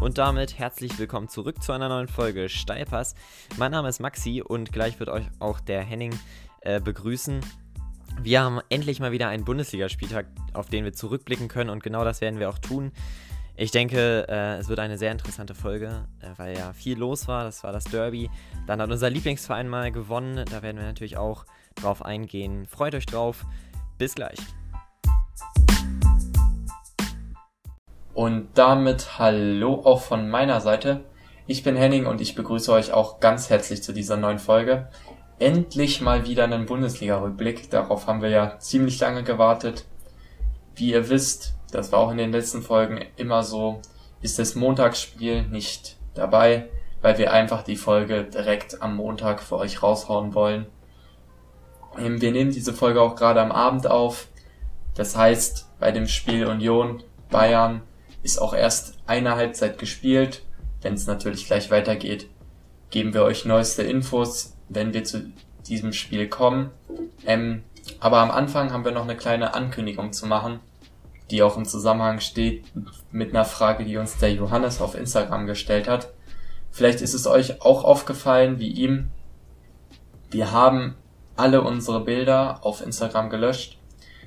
Und damit herzlich willkommen zurück zu einer neuen Folge Steilpass. Mein Name ist Maxi und gleich wird euch auch der Henning äh, begrüßen. Wir haben endlich mal wieder einen Bundesligaspieltag, auf den wir zurückblicken können und genau das werden wir auch tun. Ich denke, äh, es wird eine sehr interessante Folge, äh, weil ja viel los war. Das war das Derby. Dann hat unser Lieblingsverein mal gewonnen. Da werden wir natürlich auch drauf eingehen. Freut euch drauf. Bis gleich. Und damit hallo auch von meiner Seite. Ich bin Henning und ich begrüße euch auch ganz herzlich zu dieser neuen Folge. Endlich mal wieder einen Bundesliga-Rückblick. Darauf haben wir ja ziemlich lange gewartet. Wie ihr wisst, das war auch in den letzten Folgen immer so, ist das Montagsspiel nicht dabei, weil wir einfach die Folge direkt am Montag für euch raushauen wollen. Ähm, wir nehmen diese Folge auch gerade am Abend auf. Das heißt, bei dem Spiel Union Bayern ist auch erst eine Halbzeit gespielt. Wenn es natürlich gleich weitergeht, geben wir euch neueste Infos, wenn wir zu diesem Spiel kommen. Ähm, aber am Anfang haben wir noch eine kleine Ankündigung zu machen, die auch im Zusammenhang steht mit einer Frage, die uns der Johannes auf Instagram gestellt hat. Vielleicht ist es euch auch aufgefallen, wie ihm. Wir haben alle unsere Bilder auf Instagram gelöscht.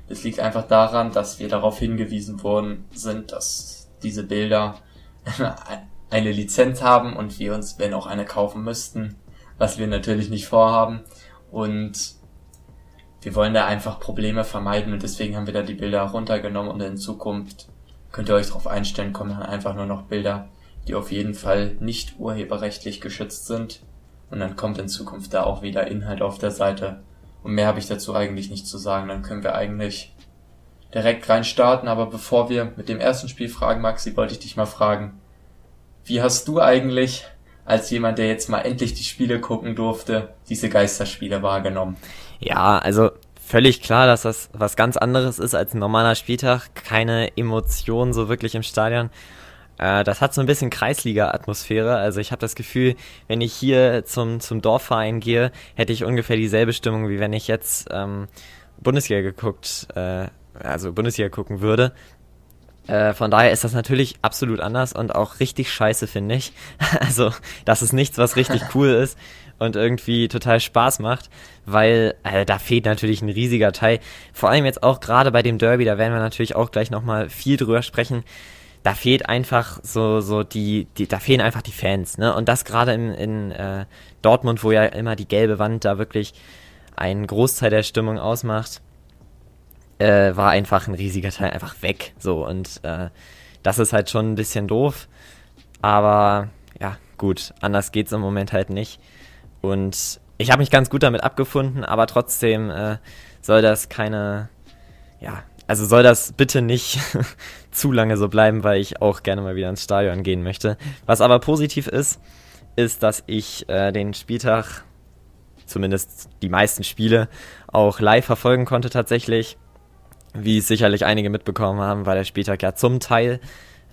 Das liegt einfach daran, dass wir darauf hingewiesen worden sind, dass diese Bilder eine Lizenz haben und wir uns, wenn auch eine kaufen müssten, was wir natürlich nicht vorhaben. Und wir wollen da einfach Probleme vermeiden und deswegen haben wir da die Bilder runtergenommen und in Zukunft könnt ihr euch darauf einstellen, kommen dann einfach nur noch Bilder, die auf jeden Fall nicht urheberrechtlich geschützt sind. Und dann kommt in Zukunft da auch wieder Inhalt auf der Seite. Und mehr habe ich dazu eigentlich nicht zu sagen. Dann können wir eigentlich direkt rein starten. Aber bevor wir mit dem ersten Spiel fragen, Maxi, wollte ich dich mal fragen, wie hast du eigentlich als jemand, der jetzt mal endlich die Spiele gucken durfte, diese Geisterspiele wahrgenommen? Ja, also völlig klar, dass das was ganz anderes ist als ein normaler Spieltag. Keine Emotionen so wirklich im Stadion. Äh, das hat so ein bisschen Kreisliga-Atmosphäre. Also ich habe das Gefühl, wenn ich hier zum, zum Dorfverein gehe, hätte ich ungefähr dieselbe Stimmung, wie wenn ich jetzt ähm, Bundesliga geguckt äh, also Bundesliga gucken würde. Äh, von daher ist das natürlich absolut anders und auch richtig scheiße, finde ich. also, das ist nichts, was richtig cool ist und irgendwie total Spaß macht, weil äh, da fehlt natürlich ein riesiger Teil. Vor allem jetzt auch gerade bei dem Derby, da werden wir natürlich auch gleich nochmal viel drüber sprechen. Da fehlt einfach so, so die, die, da fehlen einfach die Fans, ne? Und das gerade in, in äh, Dortmund, wo ja immer die gelbe Wand da wirklich einen Großteil der Stimmung ausmacht äh, war einfach ein riesiger Teil einfach weg. So und äh, das ist halt schon ein bisschen doof. Aber ja, gut, anders geht's im Moment halt nicht. Und ich habe mich ganz gut damit abgefunden, aber trotzdem äh, soll das keine, ja, also soll das bitte nicht zu lange so bleiben, weil ich auch gerne mal wieder ins Stadion gehen möchte. Was aber positiv ist, ist, dass ich äh, den Spieltag, zumindest die meisten Spiele, auch live verfolgen konnte tatsächlich. Wie sicherlich einige mitbekommen haben, war der Spieltag ja zum Teil.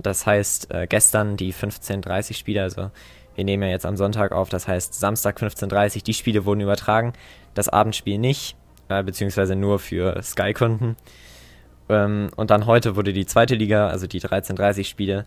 Das heißt, äh, gestern die 15.30 Spiele, also wir nehmen ja jetzt am Sonntag auf, das heißt Samstag 15.30 die Spiele wurden übertragen, das Abendspiel nicht, äh, beziehungsweise nur für Sky-Kunden. Ähm, und dann heute wurde die zweite Liga, also die 13.30 Spiele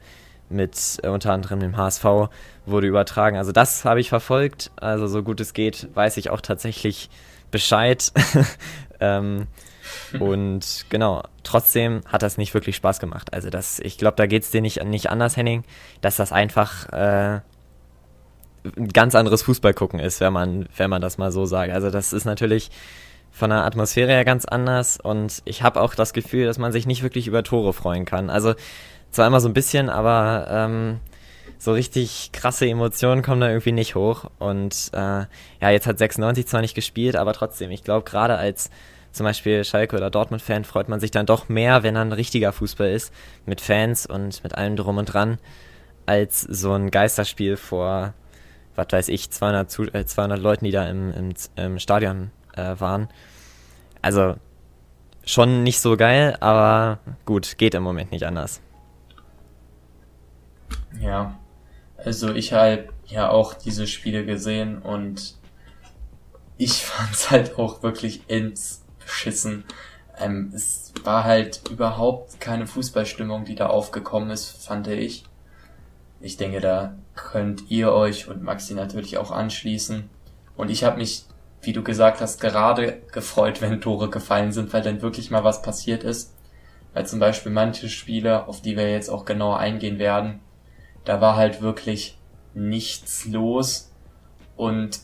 mit äh, unter anderem dem HSV, wurde übertragen. Also das habe ich verfolgt, also so gut es geht, weiß ich auch tatsächlich Bescheid. ähm, und genau, trotzdem hat das nicht wirklich Spaß gemacht. Also das, ich glaube, da geht es dir nicht, nicht anders, Henning, dass das einfach äh, ein ganz anderes Fußballgucken ist, wenn man, wenn man das mal so sagt. Also das ist natürlich von der Atmosphäre her ganz anders und ich habe auch das Gefühl, dass man sich nicht wirklich über Tore freuen kann. Also zwar immer so ein bisschen, aber ähm, so richtig krasse Emotionen kommen da irgendwie nicht hoch. Und äh, ja, jetzt hat 96 zwar nicht gespielt, aber trotzdem, ich glaube, gerade als zum Beispiel Schalke oder Dortmund-Fan freut man sich dann doch mehr, wenn dann richtiger Fußball ist, mit Fans und mit allem drum und dran, als so ein Geisterspiel vor, was weiß ich, 200, zu, äh, 200 Leuten, die da im, im, im Stadion äh, waren. Also schon nicht so geil, aber gut, geht im Moment nicht anders. Ja, also ich habe ja auch diese Spiele gesehen und ich fand es halt auch wirklich ins beschissen. Ähm, es war halt überhaupt keine Fußballstimmung, die da aufgekommen ist, fand ich. Ich denke, da könnt ihr euch und Maxi natürlich auch anschließen. Und ich habe mich, wie du gesagt hast, gerade gefreut, wenn Tore gefallen sind, weil dann wirklich mal was passiert ist. Weil zum Beispiel manche Spiele, auf die wir jetzt auch genauer eingehen werden, da war halt wirklich nichts los. Und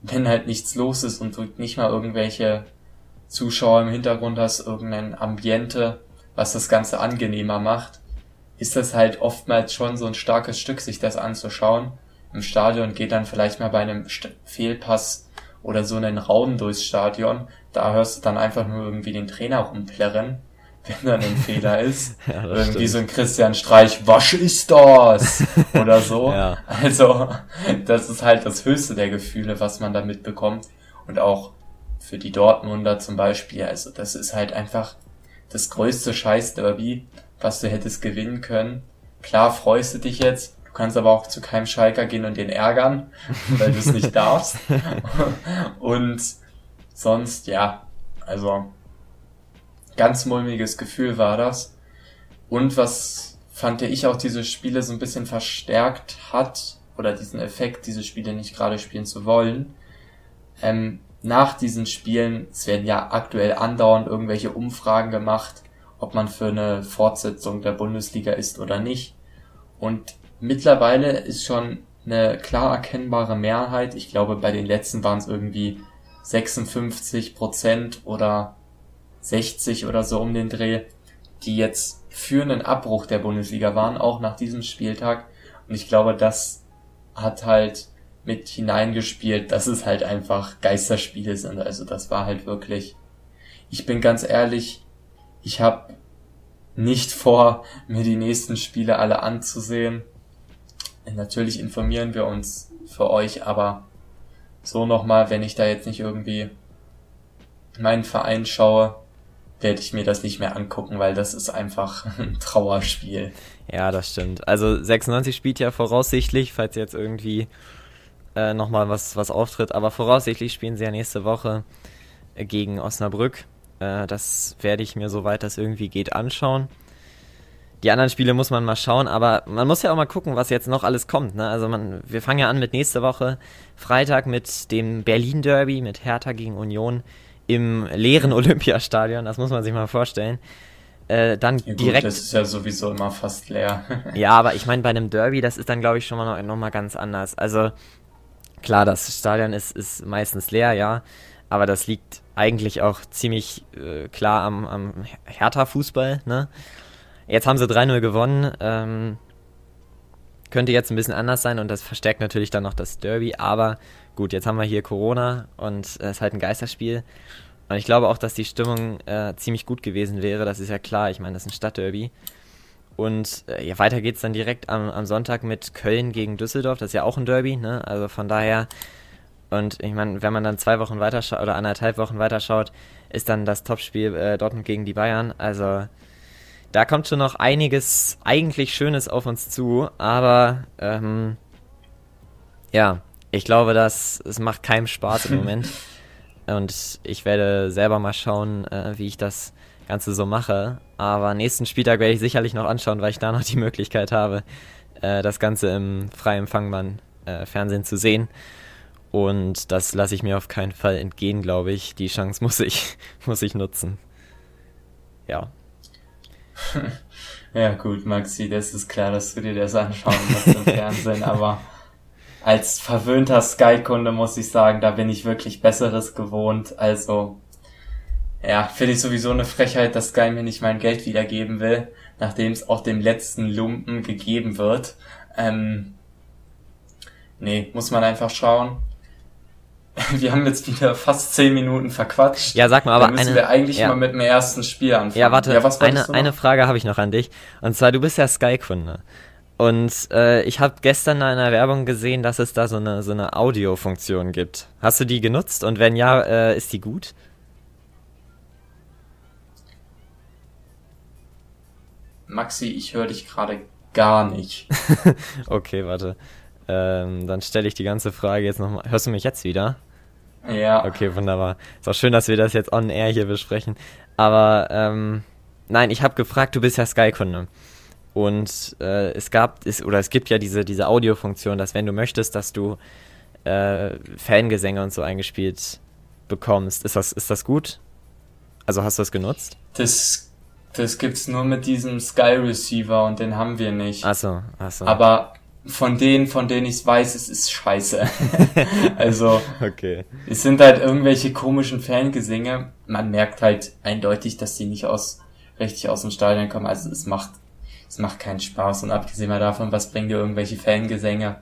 wenn halt nichts los ist und du nicht mal irgendwelche Zuschauer im Hintergrund hast, irgendein Ambiente, was das Ganze angenehmer macht, ist das halt oftmals schon so ein starkes Stück, sich das anzuschauen. Im Stadion geht dann vielleicht mal bei einem Fehlpass oder so einen Raum durchs Stadion. Da hörst du dann einfach nur irgendwie den Trainer rumplärren, wenn dann ein Fehler ist. Ja, irgendwie stimmt. so ein Christian Streich, was ist das? Oder so. ja. Also, das ist halt das höchste der Gefühle, was man da mitbekommt. Und auch für die Dortmunder zum Beispiel, also das ist halt einfach das größte Scheiß-Derby, was du hättest gewinnen können. Klar freust du dich jetzt, du kannst aber auch zu keinem Schalker gehen und den ärgern, weil du es nicht darfst. und sonst, ja, also ganz mulmiges Gefühl war das. Und was fand ich auch diese Spiele so ein bisschen verstärkt hat, oder diesen Effekt, diese Spiele nicht gerade spielen zu wollen, ähm, nach diesen Spielen, es werden ja aktuell andauernd irgendwelche Umfragen gemacht, ob man für eine Fortsetzung der Bundesliga ist oder nicht. Und mittlerweile ist schon eine klar erkennbare Mehrheit, ich glaube bei den letzten waren es irgendwie 56 Prozent oder 60 oder so um den Dreh, die jetzt für einen Abbruch der Bundesliga waren, auch nach diesem Spieltag. Und ich glaube, das hat halt mit hineingespielt, dass es halt einfach Geisterspiele sind. Also das war halt wirklich. Ich bin ganz ehrlich, ich habe nicht vor, mir die nächsten Spiele alle anzusehen. Natürlich informieren wir uns für euch, aber so nochmal, wenn ich da jetzt nicht irgendwie meinen Verein schaue, werde ich mir das nicht mehr angucken, weil das ist einfach ein Trauerspiel. Ja, das stimmt. Also 96 spielt ja voraussichtlich, falls jetzt irgendwie äh, nochmal was, was auftritt. Aber voraussichtlich spielen sie ja nächste Woche äh, gegen Osnabrück. Äh, das werde ich mir, soweit das irgendwie geht, anschauen. Die anderen Spiele muss man mal schauen, aber man muss ja auch mal gucken, was jetzt noch alles kommt. Ne? Also man, wir fangen ja an mit nächste Woche Freitag mit dem Berlin Derby mit Hertha gegen Union im leeren Olympiastadion. Das muss man sich mal vorstellen. Äh, dann ja, gut, direkt. Das ist ja sowieso immer fast leer. ja, aber ich meine, bei einem Derby, das ist dann, glaube ich, schon mal noch, noch mal ganz anders. Also Klar, das Stadion ist, ist meistens leer, ja, aber das liegt eigentlich auch ziemlich äh, klar am, am Hertha-Fußball. Ne? Jetzt haben sie 3-0 gewonnen. Ähm, könnte jetzt ein bisschen anders sein und das verstärkt natürlich dann noch das Derby. Aber gut, jetzt haben wir hier Corona und es ist halt ein Geisterspiel. Und ich glaube auch, dass die Stimmung äh, ziemlich gut gewesen wäre. Das ist ja klar. Ich meine, das ist ein Stadtderby. Und äh, ja, weiter geht's dann direkt am, am Sonntag mit Köln gegen Düsseldorf. Das ist ja auch ein Derby, ne? Also von daher. Und ich meine, wenn man dann zwei Wochen weiter schaut oder anderthalb Wochen weiter schaut, ist dann das Topspiel äh, Dortmund gegen die Bayern. Also da kommt schon noch einiges eigentlich Schönes auf uns zu, aber ähm, ja, ich glaube, dass es macht keinem Spaß im Moment. Und ich werde selber mal schauen, äh, wie ich das Ganze so mache. Aber nächsten Spieltag werde ich sicherlich noch anschauen, weil ich da noch die Möglichkeit habe, äh, das Ganze im frei empfangbaren äh, Fernsehen zu sehen. Und das lasse ich mir auf keinen Fall entgehen, glaube ich. Die Chance muss ich, muss ich nutzen. Ja. Ja gut, Maxi, das ist klar, dass du dir das anschauen musst im Fernsehen, aber als verwöhnter Sky-Kunde muss ich sagen, da bin ich wirklich Besseres gewohnt. Also ja, finde ich sowieso eine Frechheit, dass Sky mir nicht mein Geld wiedergeben will, nachdem es auch dem letzten Lumpen gegeben wird. Ähm, nee, muss man einfach schauen. Wir haben jetzt wieder fast zehn Minuten verquatscht. Ja, sag mal, aber Dann müssen eine, wir eigentlich ja. mal mit dem ersten Spiel anfangen. Ja, warte, ja, eine, eine Frage habe ich noch an dich. Und zwar, du bist ja Sky-Kunde. Und äh, ich habe gestern in einer Werbung gesehen, dass es da so eine, so eine Audio-Funktion gibt. Hast du die genutzt? Und wenn ja, äh, ist die gut? Maxi, ich höre dich gerade gar nicht. okay, warte. Ähm, dann stelle ich die ganze Frage jetzt nochmal. Hörst du mich jetzt wieder? Ja. Okay, wunderbar. Ist auch schön, dass wir das jetzt on air hier besprechen. Aber ähm, nein, ich habe gefragt, du bist ja Sky-Kunde. Und äh, es gab, es, oder es gibt ja diese, diese Audiofunktion, dass wenn du möchtest, dass du äh, Fangesänge und so eingespielt bekommst. Ist das, ist das gut? Also hast du das genutzt? Das, das gibt's nur mit diesem Sky Receiver und den haben wir nicht. Achso, achso. Aber von denen, von denen ich weiß, es ist scheiße. also, okay. es sind halt irgendwelche komischen Fangesänge. Man merkt halt eindeutig, dass die nicht aus, richtig aus dem Stadion kommen. Also, es macht, es macht keinen Spaß. Und abgesehen davon, was bringen dir irgendwelche Fangesänge?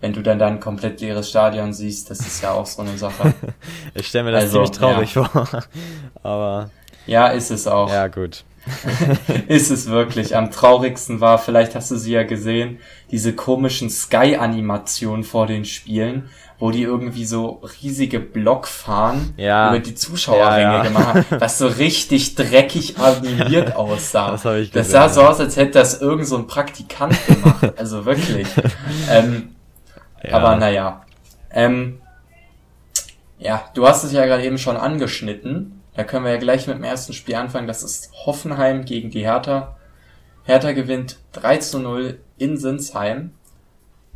wenn du dann dann ein komplett leeres Stadion siehst, das ist ja auch so eine Sache. ich stelle mir das also, ziemlich traurig ja. vor. Aber. Ja, ist es auch. Ja, gut. ist es wirklich. Am traurigsten war, vielleicht hast du sie ja gesehen, diese komischen Sky-Animationen vor den Spielen, wo die irgendwie so riesige Block fahren ja. über die Zuschauerränge ja, ja. gemacht haben, was so richtig dreckig animiert aussah. Das, ich gesehen, das sah so aus, als hätte das irgend so ein Praktikant gemacht. Also wirklich. ähm. Aber naja. Ähm, ja, du hast es ja gerade eben schon angeschnitten. Da können wir ja gleich mit dem ersten Spiel anfangen. Das ist Hoffenheim gegen die Hertha. Hertha gewinnt 3 zu 0 in Sinsheim.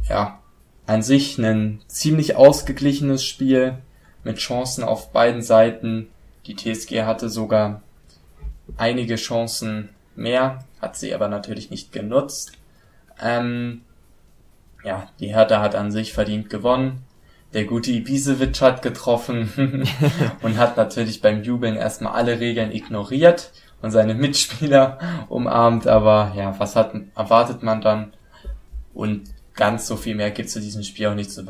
Ja, an sich ein ziemlich ausgeglichenes Spiel mit Chancen auf beiden Seiten. Die TSG hatte sogar einige Chancen mehr, hat sie aber natürlich nicht genutzt. Ähm, ja, die Hertha hat an sich verdient gewonnen. Der gute Ibisevic hat getroffen und hat natürlich beim Jubeln erstmal alle Regeln ignoriert und seine Mitspieler umarmt, aber ja, was hat, erwartet man dann? Und ganz so viel mehr gibt zu diesem Spiel auch nicht zu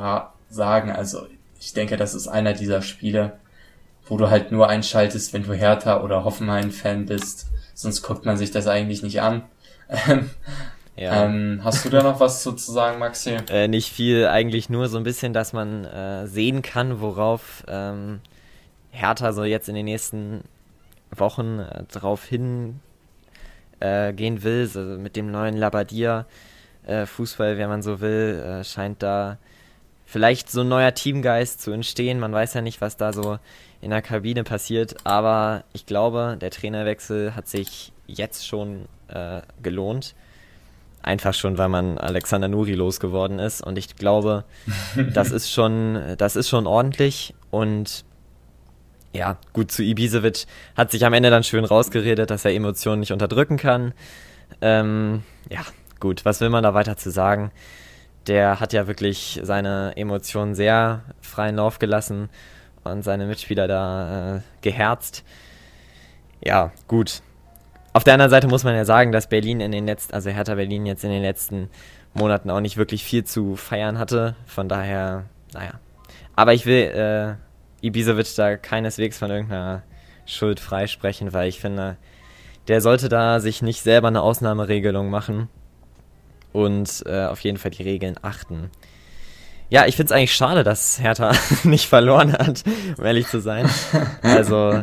sagen. Also ich denke, das ist einer dieser Spiele, wo du halt nur einschaltest, wenn du Hertha oder Hoffenheim-Fan bist. Sonst guckt man sich das eigentlich nicht an. Ja. Ähm, hast du da noch was zu, sagen, Maxi? Äh, nicht viel, eigentlich nur so ein bisschen, dass man äh, sehen kann, worauf ähm, Hertha so jetzt in den nächsten Wochen äh, drauf hin äh, gehen will. So mit dem neuen Labadia äh, Fußball, wenn man so will, äh, scheint da vielleicht so ein neuer Teamgeist zu entstehen. Man weiß ja nicht, was da so in der Kabine passiert, aber ich glaube, der Trainerwechsel hat sich jetzt schon gelohnt. Einfach schon, weil man Alexander Nuri losgeworden ist. Und ich glaube, das ist schon, das ist schon ordentlich. Und ja, gut, zu Ibisevic hat sich am Ende dann schön rausgeredet, dass er Emotionen nicht unterdrücken kann. Ähm, ja, gut, was will man da weiter zu sagen? Der hat ja wirklich seine Emotionen sehr freien Lauf gelassen und seine Mitspieler da äh, geherzt. Ja, gut. Auf der anderen Seite muss man ja sagen, dass Berlin in den letzten, also Hertha Berlin jetzt in den letzten Monaten auch nicht wirklich viel zu feiern hatte. Von daher, naja. Aber ich will äh, Ibisevic da keineswegs von irgendeiner Schuld freisprechen, weil ich finde, der sollte da sich nicht selber eine Ausnahmeregelung machen und äh, auf jeden Fall die Regeln achten. Ja, ich finde es eigentlich schade, dass Hertha nicht verloren hat, um ehrlich zu sein. Also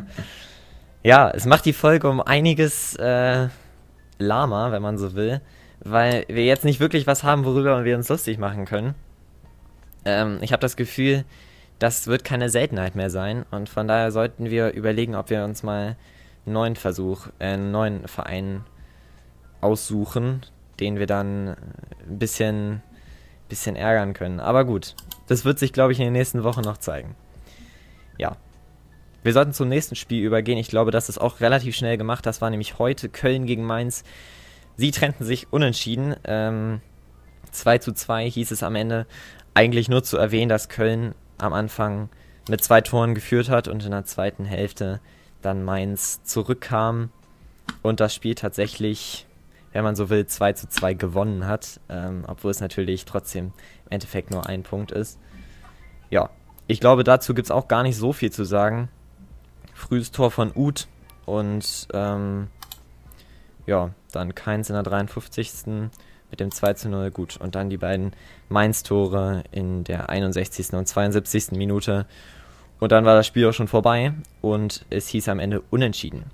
ja, es macht die Folge um einiges äh, lahmer, wenn man so will, weil wir jetzt nicht wirklich was haben, worüber wir uns lustig machen können. Ähm, ich habe das Gefühl, das wird keine Seltenheit mehr sein und von daher sollten wir überlegen, ob wir uns mal einen neuen Versuch, äh, einen neuen Verein aussuchen, den wir dann ein bisschen, bisschen ärgern können. Aber gut, das wird sich, glaube ich, in den nächsten Wochen noch zeigen. Ja, wir sollten zum nächsten Spiel übergehen. Ich glaube, das ist auch relativ schnell gemacht. Das war nämlich heute Köln gegen Mainz. Sie trennten sich unentschieden. Ähm, 2 zu 2 hieß es am Ende. Eigentlich nur zu erwähnen, dass Köln am Anfang mit zwei Toren geführt hat und in der zweiten Hälfte dann Mainz zurückkam und das Spiel tatsächlich, wenn man so will, 2 zu 2 gewonnen hat, ähm, obwohl es natürlich trotzdem im Endeffekt nur ein Punkt ist. Ja, ich glaube, dazu gibt es auch gar nicht so viel zu sagen frühes Tor von Uth und ähm, ja, dann Keins in der 53. mit dem 2 zu 0, gut. Und dann die beiden Mainz-Tore in der 61. und 72. Minute. Und dann war das Spiel auch schon vorbei und es hieß am Ende unentschieden.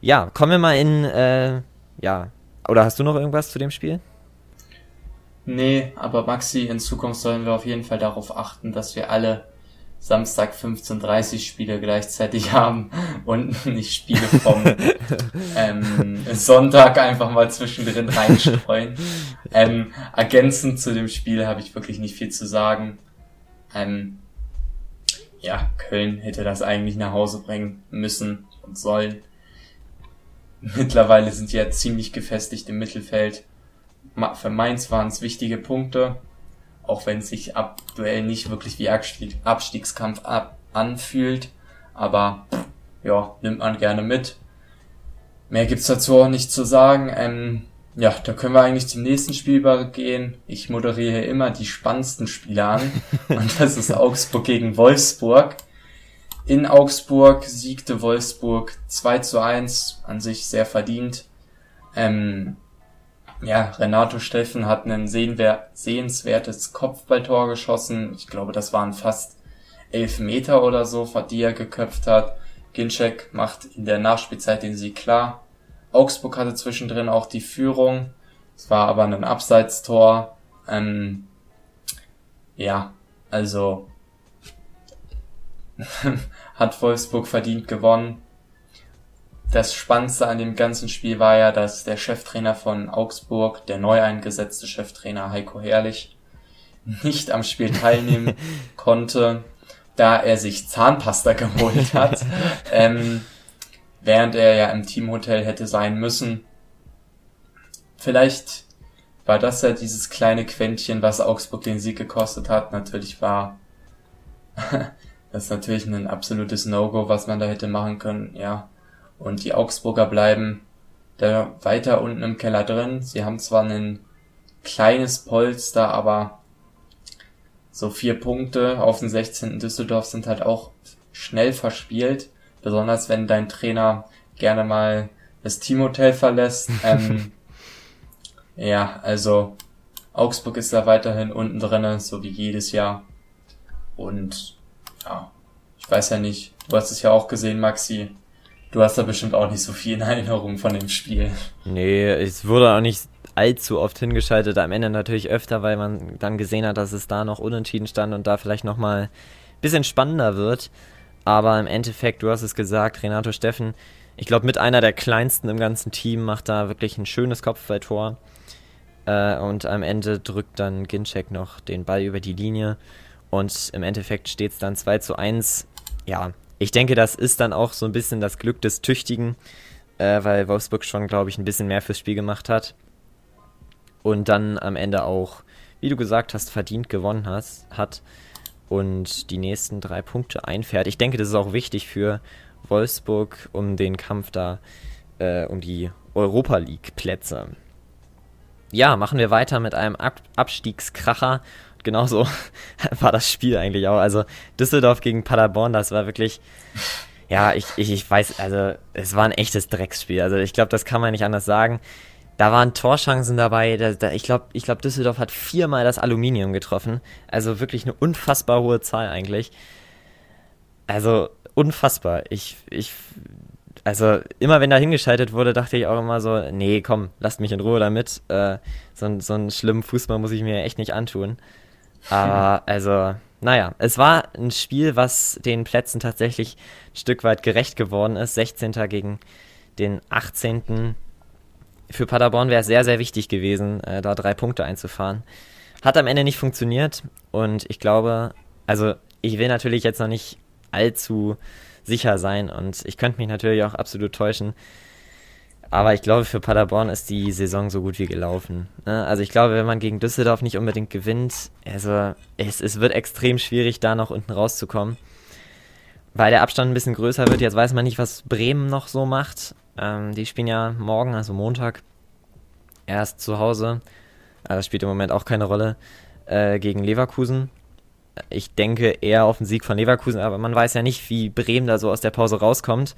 Ja, kommen wir mal in, äh, ja, oder hast du noch irgendwas zu dem Spiel? Nee, aber Maxi, in Zukunft sollen wir auf jeden Fall darauf achten, dass wir alle Samstag 15.30 Spiele gleichzeitig haben und nicht Spiele vom ähm, Sonntag einfach mal zwischendrin reinstreuen. Ähm, ergänzend zu dem Spiel habe ich wirklich nicht viel zu sagen. Ähm, ja, Köln hätte das eigentlich nach Hause bringen müssen und sollen. Mittlerweile sind die ja ziemlich gefestigt im Mittelfeld. Für Mainz waren es wichtige Punkte auch wenn es sich aktuell nicht wirklich wie Abstiegskampf ab anfühlt. Aber ja, nimmt man gerne mit. Mehr gibt's dazu auch nicht zu sagen. Ähm, ja, da können wir eigentlich zum nächsten Spiel übergehen. Ich moderiere immer die spannendsten Spiele an. und das ist Augsburg gegen Wolfsburg. In Augsburg siegte Wolfsburg 2 zu 1, an sich sehr verdient. Ähm, ja, Renato Steffen hat ein sehenswertes Kopfballtor geschossen. Ich glaube, das waren fast elf Meter oder so, die er geköpft hat. Ginczek macht in der Nachspielzeit den Sieg klar. Augsburg hatte zwischendrin auch die Führung. Es war aber ein Abseitstor. Ähm, ja, also hat Wolfsburg verdient gewonnen das Spannendste an dem ganzen Spiel war ja, dass der Cheftrainer von Augsburg, der neu eingesetzte Cheftrainer Heiko Herrlich, nicht am Spiel teilnehmen konnte, da er sich Zahnpasta geholt hat, ähm, während er ja im Teamhotel hätte sein müssen. Vielleicht war das ja dieses kleine Quäntchen, was Augsburg den Sieg gekostet hat. Natürlich war das ist natürlich ein absolutes No-Go, was man da hätte machen können, ja. Und die Augsburger bleiben da weiter unten im Keller drin. Sie haben zwar ein kleines Polster, aber so vier Punkte auf dem 16. Düsseldorf sind halt auch schnell verspielt. Besonders wenn dein Trainer gerne mal das Teamhotel verlässt. Ähm, ja, also Augsburg ist da weiterhin unten drinne, so wie jedes Jahr. Und ja, ich weiß ja nicht, du hast es ja auch gesehen, Maxi. Du hast da bestimmt auch nicht so viel in Erinnerung von dem Spiel. Nee, es wurde auch nicht allzu oft hingeschaltet. Am Ende natürlich öfter, weil man dann gesehen hat, dass es da noch unentschieden stand und da vielleicht nochmal ein bisschen spannender wird. Aber im Endeffekt, du hast es gesagt, Renato Steffen, ich glaube, mit einer der kleinsten im ganzen Team macht da wirklich ein schönes Kopfballtor. Äh, und am Ende drückt dann Ginczek noch den Ball über die Linie. Und im Endeffekt steht es dann 2 zu 1. Ja, ich denke, das ist dann auch so ein bisschen das Glück des Tüchtigen, äh, weil Wolfsburg schon, glaube ich, ein bisschen mehr fürs Spiel gemacht hat. Und dann am Ende auch, wie du gesagt hast, verdient gewonnen hast, hat und die nächsten drei Punkte einfährt. Ich denke, das ist auch wichtig für Wolfsburg um den Kampf da, äh, um die Europa League-Plätze. Ja, machen wir weiter mit einem Ab Abstiegskracher genauso war das Spiel eigentlich auch. Also Düsseldorf gegen Paderborn, das war wirklich, ja, ich, ich, ich weiß, also es war ein echtes Drecksspiel. Also ich glaube, das kann man nicht anders sagen. Da waren Torchancen dabei. Da, da, ich glaube, ich glaub, Düsseldorf hat viermal das Aluminium getroffen. Also wirklich eine unfassbar hohe Zahl eigentlich. Also unfassbar. Ich, ich, also immer wenn da hingeschaltet wurde, dachte ich auch immer so, nee, komm, lasst mich in Ruhe damit. Äh, so, so einen schlimmen Fußball muss ich mir echt nicht antun. Aber also, naja, es war ein Spiel, was den Plätzen tatsächlich ein Stück weit gerecht geworden ist. 16. gegen den 18. Für Paderborn wäre es sehr, sehr wichtig gewesen, äh, da drei Punkte einzufahren. Hat am Ende nicht funktioniert und ich glaube, also ich will natürlich jetzt noch nicht allzu sicher sein und ich könnte mich natürlich auch absolut täuschen. Aber ich glaube, für Paderborn ist die Saison so gut wie gelaufen. Ne? Also ich glaube, wenn man gegen Düsseldorf nicht unbedingt gewinnt, also es, es wird extrem schwierig, da noch unten rauszukommen. Weil der Abstand ein bisschen größer wird. Jetzt weiß man nicht, was Bremen noch so macht. Ähm, die spielen ja morgen, also Montag, erst zu Hause. Das spielt im Moment auch keine Rolle. Äh, gegen Leverkusen. Ich denke eher auf den Sieg von Leverkusen, aber man weiß ja nicht, wie Bremen da so aus der Pause rauskommt.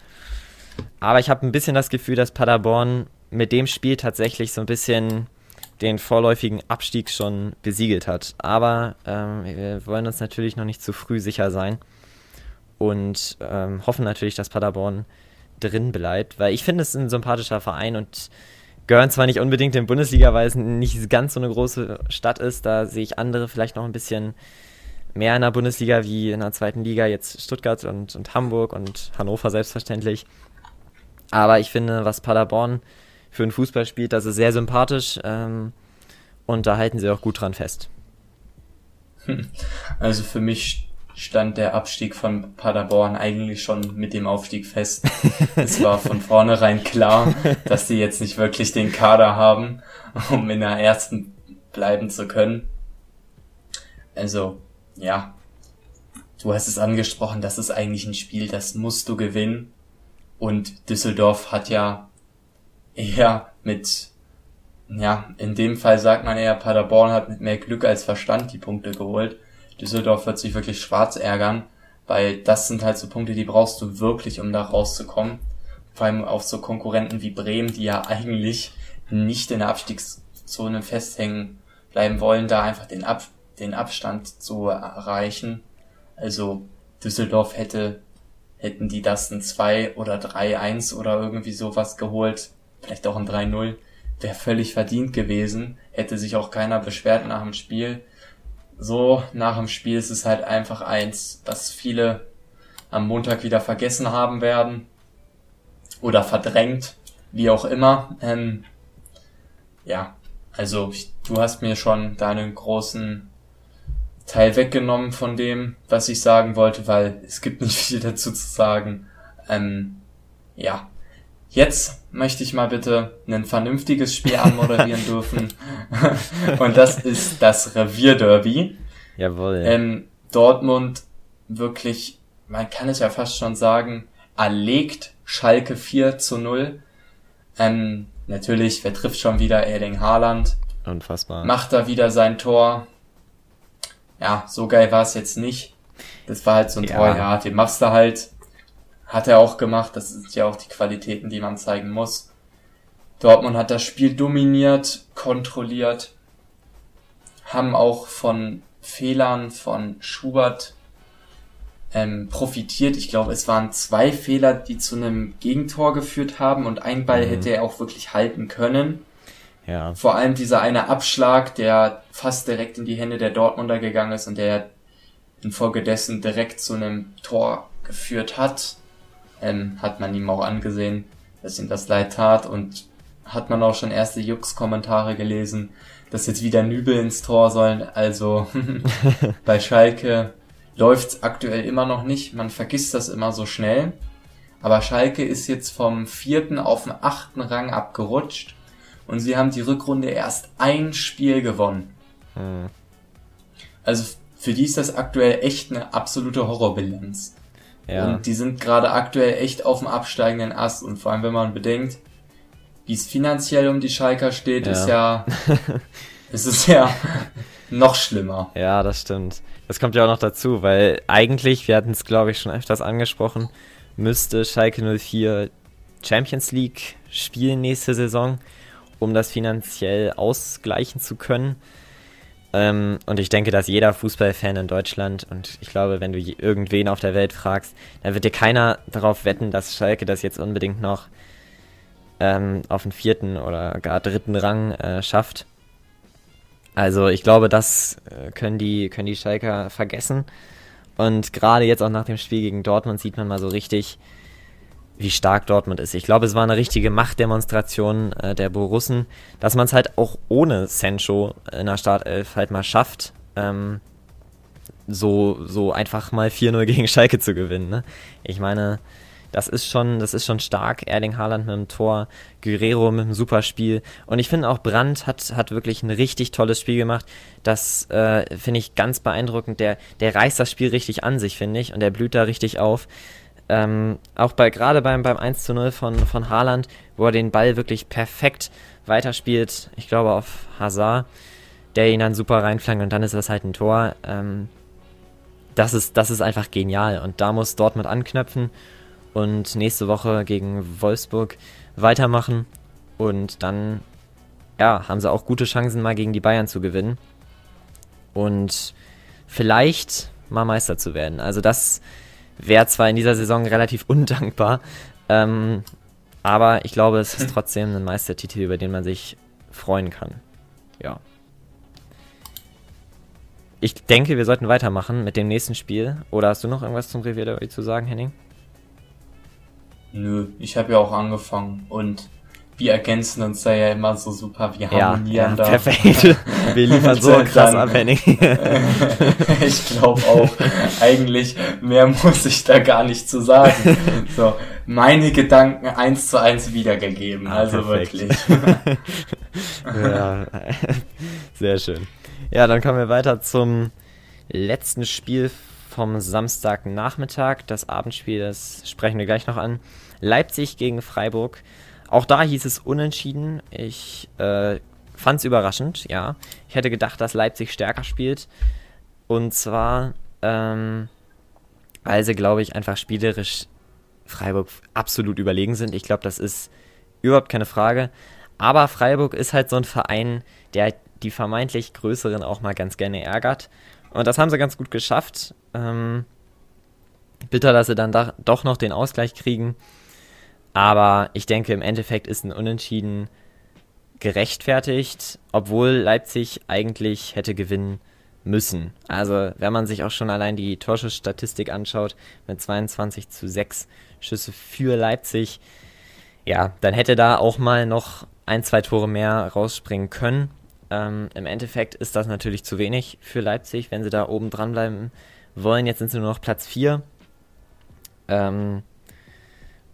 Aber ich habe ein bisschen das Gefühl, dass Paderborn mit dem Spiel tatsächlich so ein bisschen den vorläufigen Abstieg schon besiegelt hat. Aber ähm, wir wollen uns natürlich noch nicht zu früh sicher sein und ähm, hoffen natürlich, dass Paderborn drin bleibt, weil ich finde, es ist ein sympathischer Verein und gehören zwar nicht unbedingt in Bundesliga, weil es nicht ganz so eine große Stadt ist, da sehe ich andere vielleicht noch ein bisschen mehr in der Bundesliga wie in der zweiten Liga, jetzt Stuttgart und, und Hamburg und Hannover selbstverständlich. Aber ich finde, was Paderborn für einen Fußball spielt, das ist sehr sympathisch ähm, und da halten sie auch gut dran fest. Also für mich stand der Abstieg von Paderborn eigentlich schon mit dem Aufstieg fest. es war von vornherein klar, dass die jetzt nicht wirklich den Kader haben, um in der ersten bleiben zu können. Also, ja, du hast es angesprochen, das ist eigentlich ein Spiel, das musst du gewinnen. Und Düsseldorf hat ja eher mit, ja, in dem Fall sagt man eher, Paderborn hat mit mehr Glück als Verstand die Punkte geholt. Düsseldorf wird sich wirklich schwarz ärgern, weil das sind halt so Punkte, die brauchst du wirklich, um da rauszukommen. Vor allem auf so Konkurrenten wie Bremen, die ja eigentlich nicht in der Abstiegszone festhängen bleiben wollen, da einfach den, Ab den Abstand zu erreichen. Also Düsseldorf hätte, hätten die das ein 2 oder 3-1 oder irgendwie sowas geholt, vielleicht auch ein 3-0, wäre völlig verdient gewesen, hätte sich auch keiner beschwert nach dem Spiel so nach dem Spiel ist es halt einfach eins, was viele am Montag wieder vergessen haben werden oder verdrängt, wie auch immer. Ähm, ja, also ich, du hast mir schon deinen großen Teil weggenommen von dem, was ich sagen wollte, weil es gibt nicht viel dazu zu sagen. Ähm, ja, Jetzt möchte ich mal bitte ein vernünftiges Spiel anmoderieren dürfen. Und das ist das Revierderby. Jawohl. Ähm, Dortmund wirklich, man kann es ja fast schon sagen, erlegt Schalke 4 zu 0. Ähm, natürlich, wer trifft schon wieder Erling Haaland? Unfassbar. Macht da wieder sein Tor. Ja, so geil war es jetzt nicht. Das war halt so ein ja. Tor, ja, den machst du halt hat er auch gemacht. Das sind ja auch die Qualitäten, die man zeigen muss. Dortmund hat das Spiel dominiert, kontrolliert, haben auch von Fehlern von Schubert ähm, profitiert. Ich glaube, es waren zwei Fehler, die zu einem Gegentor geführt haben und ein Ball mhm. hätte er auch wirklich halten können. Ja. Vor allem dieser eine Abschlag, der fast direkt in die Hände der Dortmunder gegangen ist und der infolgedessen direkt zu einem Tor geführt hat ähm, hat man ihm auch angesehen, dass ihm das leid tat und hat man auch schon erste Jux-Kommentare gelesen, dass jetzt wieder Nübel ins Tor sollen. Also bei Schalke läuft's aktuell immer noch nicht. Man vergisst das immer so schnell. Aber Schalke ist jetzt vom vierten auf den achten Rang abgerutscht und sie haben die Rückrunde erst ein Spiel gewonnen. Hm. Also für die ist das aktuell echt eine absolute Horrorbilanz. Ja. Und die sind gerade aktuell echt auf dem absteigenden Ast. Und vor allem, wenn man bedenkt, wie es finanziell um die Schalker steht, ja. ist ja, ist es ja noch schlimmer. Ja, das stimmt. Das kommt ja auch noch dazu, weil eigentlich, wir hatten es glaube ich schon öfters angesprochen, müsste Schalke 04 Champions League spielen nächste Saison, um das finanziell ausgleichen zu können. Ähm, und ich denke, dass jeder Fußballfan in Deutschland und ich glaube, wenn du irgendwen auf der Welt fragst, dann wird dir keiner darauf wetten, dass Schalke das jetzt unbedingt noch ähm, auf den vierten oder gar dritten Rang äh, schafft. Also ich glaube, das äh, können die, können die Schalker vergessen. Und gerade jetzt auch nach dem Spiel gegen Dortmund sieht man mal so richtig, wie stark Dortmund ist. Ich glaube, es war eine richtige Machtdemonstration äh, der Borussen, dass man es halt auch ohne Sancho in der Startelf halt mal schafft, ähm, so, so einfach mal 4-0 gegen Schalke zu gewinnen. Ne? Ich meine, das ist schon, das ist schon stark. Erling Haaland mit dem Tor, Guerrero mit einem super Spiel. Und ich finde auch Brandt hat, hat wirklich ein richtig tolles Spiel gemacht. Das äh, finde ich ganz beeindruckend. Der, der reißt das Spiel richtig an sich, finde ich. Und der blüht da richtig auf. Ähm, auch bei gerade beim, beim 1 zu 0 von, von Haaland, wo er den Ball wirklich perfekt weiterspielt, ich glaube auf Hazard, der ihn dann super reinflankt und dann ist das halt ein Tor. Ähm, das, ist, das ist einfach genial und da muss Dortmund anknöpfen und nächste Woche gegen Wolfsburg weitermachen und dann ja, haben sie auch gute Chancen mal gegen die Bayern zu gewinnen und vielleicht mal Meister zu werden. Also das wäre zwar in dieser Saison relativ undankbar, ähm, aber ich glaube, es ist hm. trotzdem ein Meistertitel, über den man sich freuen kann. Ja. ich denke, wir sollten weitermachen mit dem nächsten Spiel. Oder hast du noch irgendwas zum Revier zu sagen, Henning? Nö, ich habe ja auch angefangen und wir ergänzen uns da ja immer so super, wir harmonieren ja, ja, da. Perfekt. Wir liefern so krass ab, Henning. ich glaube auch, eigentlich mehr muss ich da gar nicht zu sagen. So, meine Gedanken eins zu eins wiedergegeben, ah, also perfekt. wirklich. ja, sehr schön. Ja, dann kommen wir weiter zum letzten Spiel vom Samstagnachmittag. Das Abendspiel, das sprechen wir gleich noch an. Leipzig gegen Freiburg. Auch da hieß es unentschieden. Ich äh, fand es überraschend, ja. Ich hätte gedacht, dass Leipzig stärker spielt. Und zwar, ähm, weil sie, glaube ich, einfach spielerisch Freiburg absolut überlegen sind. Ich glaube, das ist überhaupt keine Frage. Aber Freiburg ist halt so ein Verein, der die vermeintlich Größeren auch mal ganz gerne ärgert. Und das haben sie ganz gut geschafft. Ähm, bitter, dass sie dann da, doch noch den Ausgleich kriegen. Aber ich denke, im Endeffekt ist ein Unentschieden gerechtfertigt, obwohl Leipzig eigentlich hätte gewinnen müssen. Also, wenn man sich auch schon allein die Torschussstatistik anschaut, mit 22 zu 6 Schüsse für Leipzig, ja, dann hätte da auch mal noch ein, zwei Tore mehr rausspringen können. Ähm, Im Endeffekt ist das natürlich zu wenig für Leipzig, wenn sie da oben dranbleiben wollen. Jetzt sind sie nur noch Platz 4. Ähm,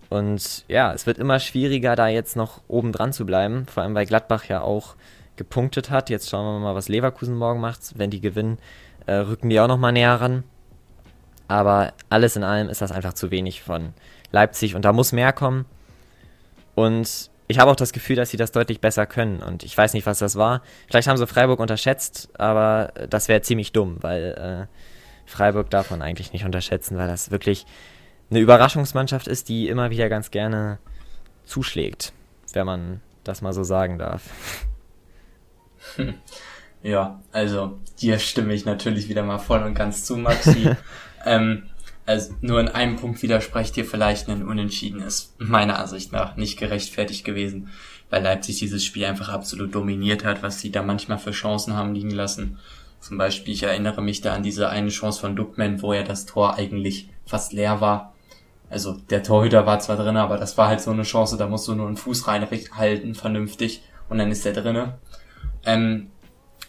und ja, es wird immer schwieriger, da jetzt noch oben dran zu bleiben. Vor allem, weil Gladbach ja auch gepunktet hat. Jetzt schauen wir mal, was Leverkusen morgen macht. Wenn die gewinnen, äh, rücken die auch nochmal näher ran. Aber alles in allem ist das einfach zu wenig von Leipzig und da muss mehr kommen. Und ich habe auch das Gefühl, dass sie das deutlich besser können. Und ich weiß nicht, was das war. Vielleicht haben sie Freiburg unterschätzt, aber das wäre ziemlich dumm, weil äh, Freiburg darf man eigentlich nicht unterschätzen, weil das wirklich eine Überraschungsmannschaft ist, die immer wieder ganz gerne zuschlägt, wenn man das mal so sagen darf. Ja, also dir stimme ich natürlich wieder mal voll und ganz zu, Maxi. ähm, also nur in einem Punkt widerspreche dir vielleicht ein Unentschieden ist meiner Ansicht nach nicht gerechtfertigt gewesen, weil Leipzig dieses Spiel einfach absolut dominiert hat, was sie da manchmal für Chancen haben liegen lassen. Zum Beispiel, ich erinnere mich da an diese eine Chance von Duckman, wo ja das Tor eigentlich fast leer war also der Torhüter war zwar drin, aber das war halt so eine Chance, da musst du nur einen Fuß reinhalten, vernünftig, und dann ist der drinne. Ähm,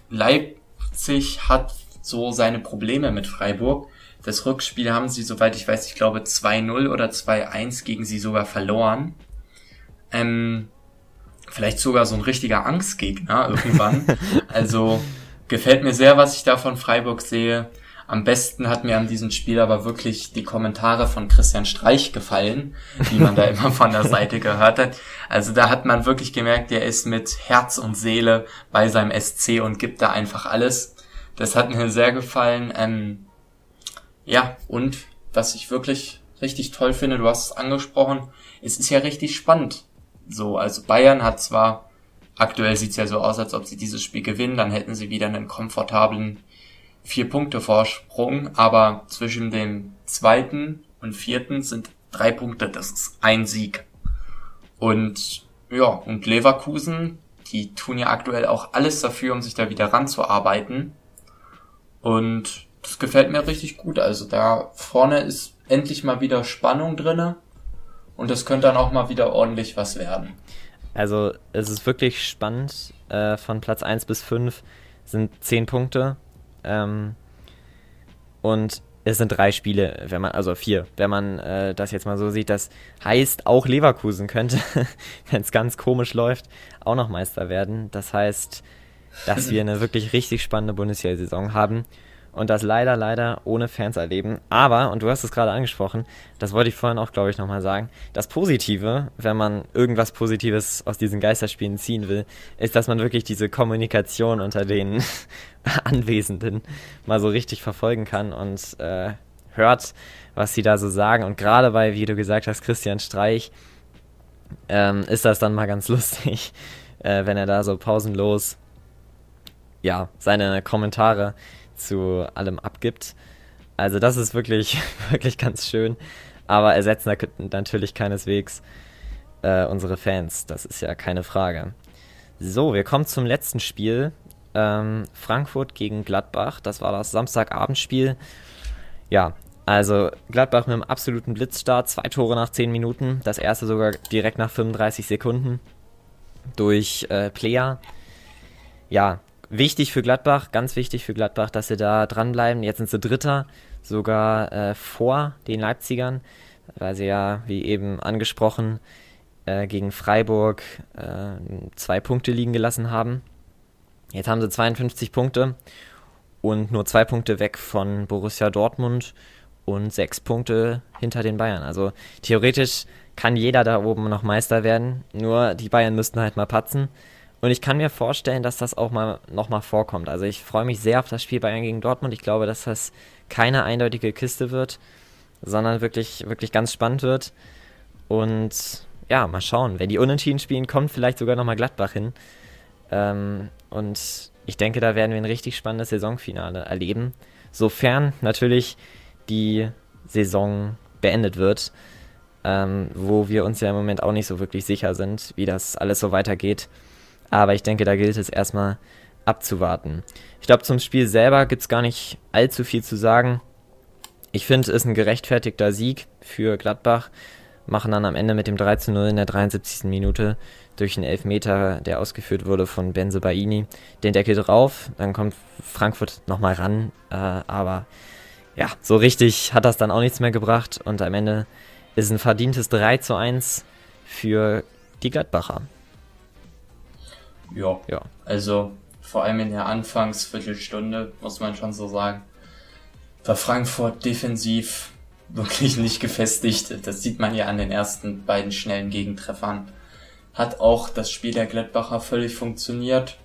Leipzig hat so seine Probleme mit Freiburg. Das Rückspiel haben sie, soweit ich weiß, ich glaube 2-0 oder 2-1 gegen sie sogar verloren. Ähm, vielleicht sogar so ein richtiger Angstgegner irgendwann. also gefällt mir sehr, was ich da von Freiburg sehe. Am besten hat mir an diesem Spiel aber wirklich die Kommentare von Christian Streich gefallen, die man da immer von der Seite gehört hat. Also da hat man wirklich gemerkt, er ist mit Herz und Seele bei seinem SC und gibt da einfach alles. Das hat mir sehr gefallen. Ähm, ja, und was ich wirklich richtig toll finde, du hast es angesprochen, es ist ja richtig spannend. So, also Bayern hat zwar, aktuell sieht's ja so aus, als ob sie dieses Spiel gewinnen, dann hätten sie wieder einen komfortablen vier Punkte Vorsprung, aber zwischen dem zweiten und vierten sind drei Punkte, das ist ein Sieg. Und ja, und Leverkusen, die tun ja aktuell auch alles dafür, um sich da wieder ranzuarbeiten. Und das gefällt mir richtig gut. Also da vorne ist endlich mal wieder Spannung drinne und das könnte dann auch mal wieder ordentlich was werden. Also es ist wirklich spannend. Äh, von Platz 1 bis 5 sind 10 Punkte. Ähm, und es sind drei Spiele, wenn man, also vier, wenn man äh, das jetzt mal so sieht. Das heißt, auch Leverkusen könnte, wenn es ganz komisch läuft, auch noch Meister werden. Das heißt, dass wir eine wirklich richtig spannende Bundesliga-Saison haben und das leider, leider ohne Fans erleben. Aber, und du hast es gerade angesprochen, das wollte ich vorhin auch, glaube ich, nochmal sagen, das Positive, wenn man irgendwas Positives aus diesen Geisterspielen ziehen will, ist, dass man wirklich diese Kommunikation unter den Anwesenden mal so richtig verfolgen kann und äh, hört, was sie da so sagen. Und gerade bei, wie du gesagt hast, Christian Streich, ähm, ist das dann mal ganz lustig, äh, wenn er da so pausenlos ja, seine Kommentare zu allem abgibt. Also das ist wirklich, wirklich ganz schön. Aber ersetzen natürlich keineswegs äh, unsere Fans. Das ist ja keine Frage. So, wir kommen zum letzten Spiel. ähm, Frankfurt gegen Gladbach. Das war das Samstagabendspiel. Ja, also Gladbach mit einem absoluten Blitzstart, zwei Tore nach 10 Minuten, das erste sogar direkt nach 35 Sekunden durch äh, Plea. Ja, wichtig für Gladbach, ganz wichtig für Gladbach, dass sie da dranbleiben. Jetzt sind sie Dritter, sogar äh, vor den Leipzigern, weil sie ja, wie eben angesprochen, äh, gegen Freiburg äh, zwei Punkte liegen gelassen haben. Jetzt haben sie 52 Punkte und nur zwei Punkte weg von Borussia Dortmund und sechs Punkte hinter den Bayern. Also theoretisch kann jeder da oben noch Meister werden, nur die Bayern müssten halt mal patzen. Und ich kann mir vorstellen, dass das auch mal nochmal vorkommt. Also ich freue mich sehr auf das Spiel Bayern gegen Dortmund. Ich glaube, dass das keine eindeutige Kiste wird, sondern wirklich, wirklich ganz spannend wird. Und ja, mal schauen. Wenn die Unentschieden spielen, kommt vielleicht sogar nochmal Gladbach hin. Ähm, und ich denke, da werden wir ein richtig spannendes Saisonfinale erleben. Sofern natürlich die Saison beendet wird, ähm, wo wir uns ja im Moment auch nicht so wirklich sicher sind, wie das alles so weitergeht. Aber ich denke, da gilt es erstmal abzuwarten. Ich glaube, zum Spiel selber gibt es gar nicht allzu viel zu sagen. Ich finde, es ist ein gerechtfertigter Sieg für Gladbach. Machen dann am Ende mit dem 3 zu 0 in der 73. Minute durch einen Elfmeter, der ausgeführt wurde von Benze Baini, den Deckel drauf. Dann kommt Frankfurt nochmal ran. Äh, aber ja, so richtig hat das dann auch nichts mehr gebracht und am Ende ist ein verdientes 3 zu 1 für die Gladbacher. Ja, ja. also vor allem in der Anfangsviertelstunde, muss man schon so sagen, war Frankfurt defensiv wirklich nicht gefestigt. Das sieht man ja an den ersten beiden schnellen Gegentreffern. Hat auch das Spiel der Gladbacher völlig funktioniert.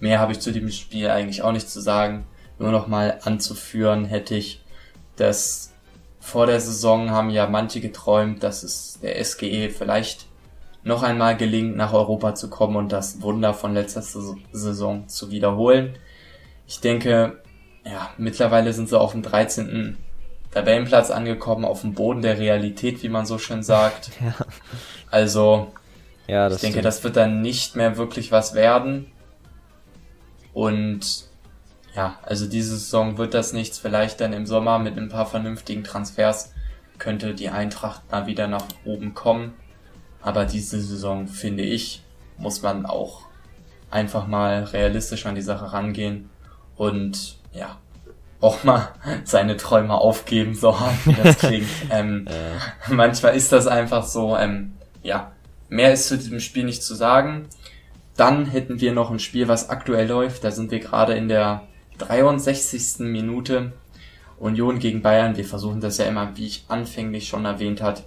Mehr habe ich zu dem Spiel eigentlich auch nicht zu sagen nur noch mal anzuführen hätte ich, dass vor der Saison haben ja manche geträumt, dass es der SGE vielleicht noch einmal gelingt, nach Europa zu kommen und das Wunder von letzter Saison zu wiederholen. Ich denke, ja, mittlerweile sind sie auf dem 13. Tabellenplatz angekommen, auf dem Boden der Realität, wie man so schön sagt. Ja. Also, ja, ich denke, stimmt. das wird dann nicht mehr wirklich was werden. Und ja, also diese Saison wird das nichts. Vielleicht dann im Sommer mit ein paar vernünftigen Transfers könnte die Eintracht mal wieder nach oben kommen. Aber diese Saison, finde ich, muss man auch einfach mal realistisch an die Sache rangehen und ja, auch mal seine Träume aufgeben, so hart wie das klingt. ähm, ja. Manchmal ist das einfach so. Ähm, ja, mehr ist zu diesem Spiel nicht zu sagen. Dann hätten wir noch ein Spiel, was aktuell läuft. Da sind wir gerade in der 63. Minute Union gegen Bayern. Wir versuchen das ja immer, wie ich anfänglich schon erwähnt hat,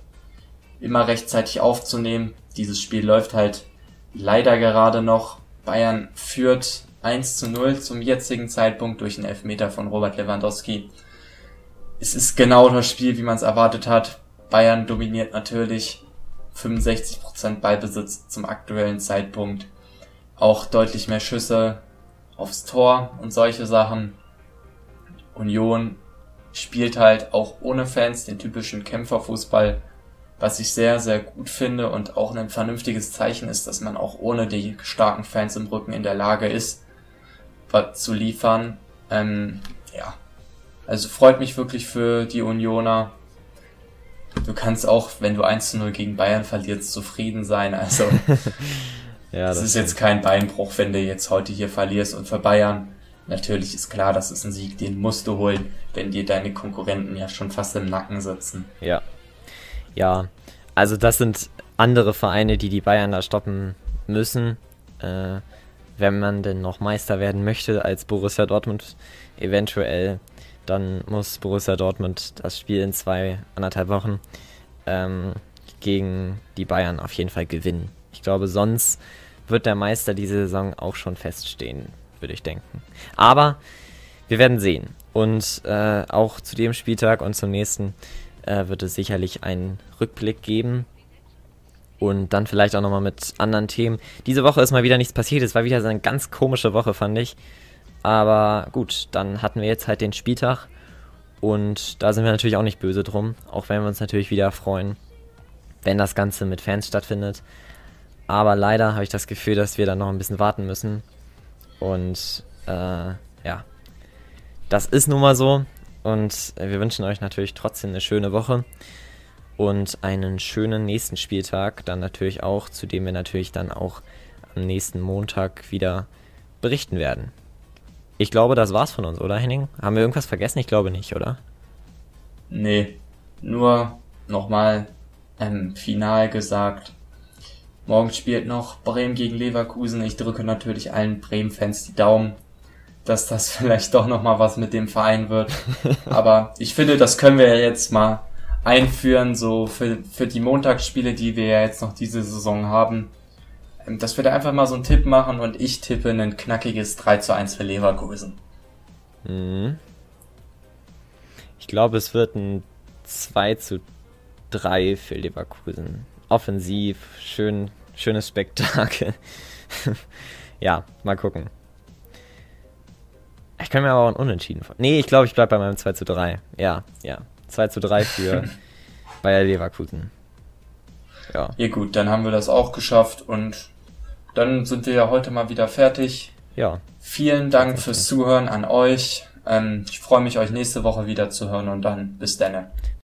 immer rechtzeitig aufzunehmen. Dieses Spiel läuft halt leider gerade noch. Bayern führt 1 zu 0 zum jetzigen Zeitpunkt durch einen Elfmeter von Robert Lewandowski. Es ist genau das Spiel, wie man es erwartet hat. Bayern dominiert natürlich 65% Ballbesitz zum aktuellen Zeitpunkt. Auch deutlich mehr Schüsse, aufs Tor und solche Sachen. Union spielt halt auch ohne Fans den typischen Kämpferfußball, was ich sehr, sehr gut finde und auch ein vernünftiges Zeichen ist, dass man auch ohne die starken Fans im Rücken in der Lage ist, was zu liefern. Ähm, ja, also freut mich wirklich für die Unioner. Du kannst auch, wenn du 1 zu 0 gegen Bayern verlierst, zufrieden sein. Also Ja, das, das ist jetzt kein Beinbruch, wenn du jetzt heute hier verlierst und für Bayern. Natürlich ist klar, das ist ein Sieg, den musst du holen, wenn dir deine Konkurrenten ja schon fast im Nacken sitzen. Ja. Ja, also das sind andere Vereine, die die Bayern da stoppen müssen. Äh, wenn man denn noch Meister werden möchte als Borussia Dortmund eventuell, dann muss Borussia Dortmund das Spiel in zwei, anderthalb Wochen ähm, gegen die Bayern auf jeden Fall gewinnen. Ich glaube, sonst wird der Meister diese Saison auch schon feststehen, würde ich denken. Aber wir werden sehen. Und äh, auch zu dem Spieltag und zum nächsten äh, wird es sicherlich einen Rückblick geben. Und dann vielleicht auch nochmal mit anderen Themen. Diese Woche ist mal wieder nichts passiert. Es war wieder so eine ganz komische Woche, fand ich. Aber gut, dann hatten wir jetzt halt den Spieltag. Und da sind wir natürlich auch nicht böse drum. Auch wenn wir uns natürlich wieder freuen, wenn das Ganze mit Fans stattfindet. Aber leider habe ich das Gefühl, dass wir da noch ein bisschen warten müssen. Und äh, ja, das ist nun mal so. Und wir wünschen euch natürlich trotzdem eine schöne Woche und einen schönen nächsten Spieltag. Dann natürlich auch, zu dem wir natürlich dann auch am nächsten Montag wieder berichten werden. Ich glaube, das war's von uns, oder Henning? Haben wir irgendwas vergessen? Ich glaube nicht, oder? Nee, nur nochmal ähm, final gesagt. Morgen spielt noch Bremen gegen Leverkusen. Ich drücke natürlich allen Bremen-Fans die Daumen, dass das vielleicht doch nochmal was mit dem Verein wird. Aber ich finde, das können wir ja jetzt mal einführen, so für, für die Montagsspiele, die wir ja jetzt noch diese Saison haben. Ähm, dass wir da einfach mal so einen Tipp machen und ich tippe ein knackiges 3 zu 1 für Leverkusen. Mhm. Ich glaube, es wird ein 2 zu 3 für Leverkusen. Offensiv, schön, schönes Spektakel. ja, mal gucken. Ich kann mir aber auch ein Unentschieden vor. Nee, ich glaube, ich bleibe bei meinem 2 zu 3. Ja, ja. 2 zu 3 für Bayer Leverkusen. Ja. Ja gut, dann haben wir das auch geschafft und dann sind wir ja heute mal wieder fertig. Ja. Vielen Dank fürs Zuhören an euch. Ähm, ich freue mich, euch nächste Woche wieder zu hören und dann bis dann.